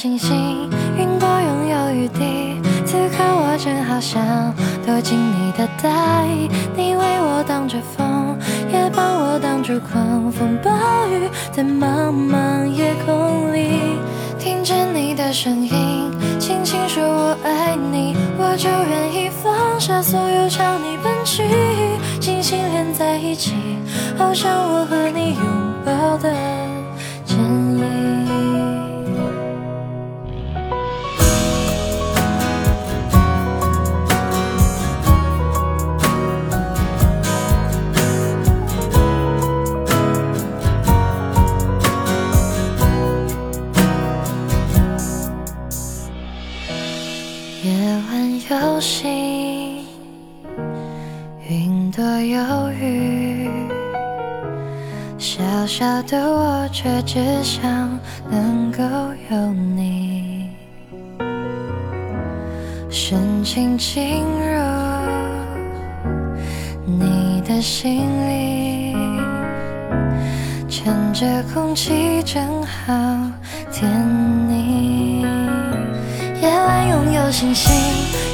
星星，云朵拥有雨滴。此刻我正好想躲进你的大衣，你为我挡着风，也帮我挡住狂风暴雨，在茫茫夜空里，听见你的声音，轻轻说我爱你，我就愿意放下所有朝你奔去，星星连在一起，好像我和你拥抱的夜晚有星，云朵有雨，小小的我却只想能够有你，深情进入你的心里，趁着空气正好甜腻。夜晚拥有星星，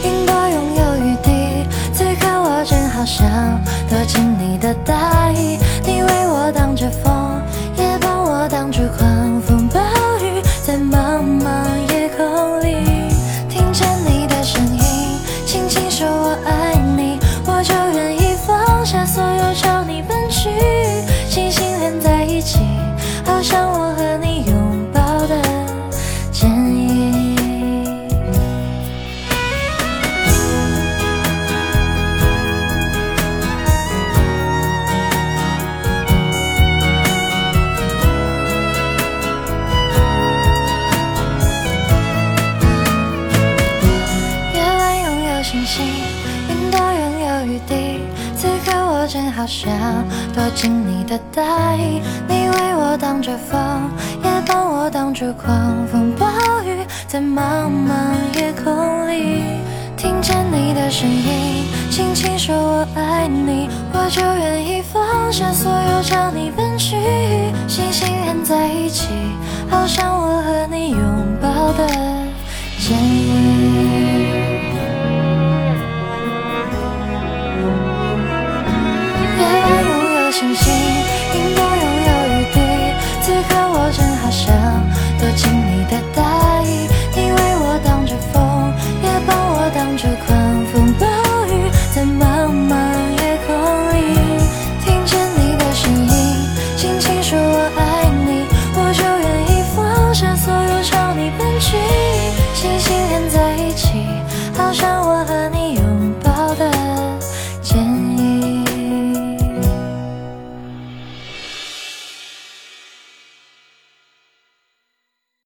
云朵拥有雨滴。此刻我正好想躲进你的大衣，你为我挡着风，也帮我挡住狂我正好想躲进你的大衣，你为我挡着风，也帮我挡住狂风暴雨，在茫茫夜空里，听见你的声音，轻轻说我爱你，我就愿意放下所有朝你奔去，星星连在一起，好像我和你拥抱的剪影。